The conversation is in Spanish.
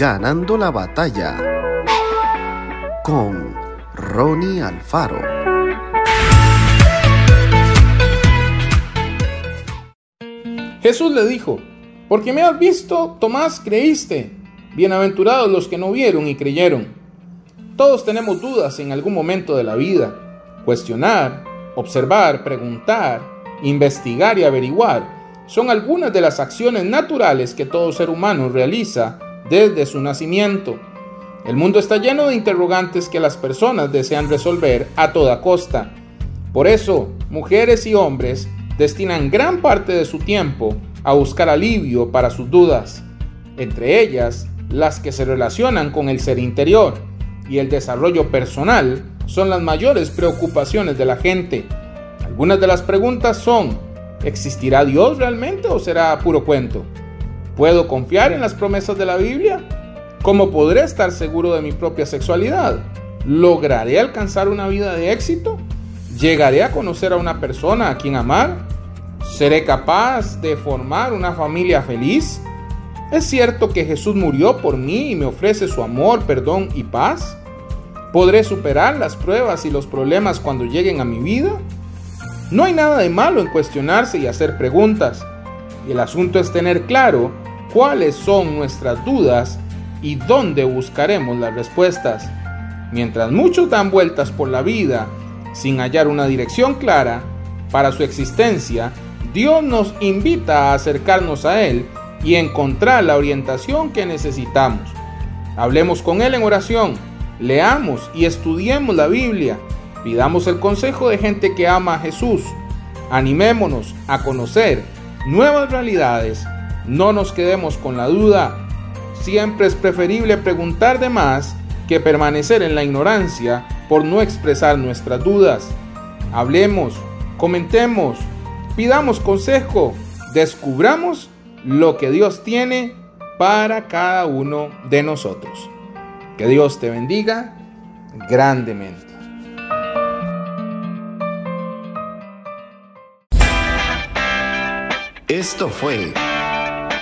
Ganando la batalla con Ronnie Alfaro. Jesús le dijo, porque me has visto, Tomás, creíste. Bienaventurados los que no vieron y creyeron. Todos tenemos dudas en algún momento de la vida. Cuestionar, observar, preguntar, investigar y averiguar son algunas de las acciones naturales que todo ser humano realiza desde su nacimiento. El mundo está lleno de interrogantes que las personas desean resolver a toda costa. Por eso, mujeres y hombres destinan gran parte de su tiempo a buscar alivio para sus dudas, entre ellas las que se relacionan con el ser interior y el desarrollo personal son las mayores preocupaciones de la gente. Algunas de las preguntas son, ¿Existirá Dios realmente o será puro cuento? ¿Puedo confiar en las promesas de la Biblia? ¿Cómo podré estar seguro de mi propia sexualidad? ¿Lograré alcanzar una vida de éxito? ¿Llegaré a conocer a una persona a quien amar? ¿Seré capaz de formar una familia feliz? ¿Es cierto que Jesús murió por mí y me ofrece su amor, perdón y paz? ¿Podré superar las pruebas y los problemas cuando lleguen a mi vida? No hay nada de malo en cuestionarse y hacer preguntas. El asunto es tener claro cuáles son nuestras dudas y dónde buscaremos las respuestas. Mientras muchos dan vueltas por la vida sin hallar una dirección clara para su existencia, Dios nos invita a acercarnos a Él y encontrar la orientación que necesitamos. Hablemos con Él en oración, leamos y estudiemos la Biblia Pidamos el consejo de gente que ama a Jesús. Animémonos a conocer nuevas realidades. No nos quedemos con la duda. Siempre es preferible preguntar de más que permanecer en la ignorancia por no expresar nuestras dudas. Hablemos, comentemos, pidamos consejo, descubramos lo que Dios tiene para cada uno de nosotros. Que Dios te bendiga grandemente. Esto fue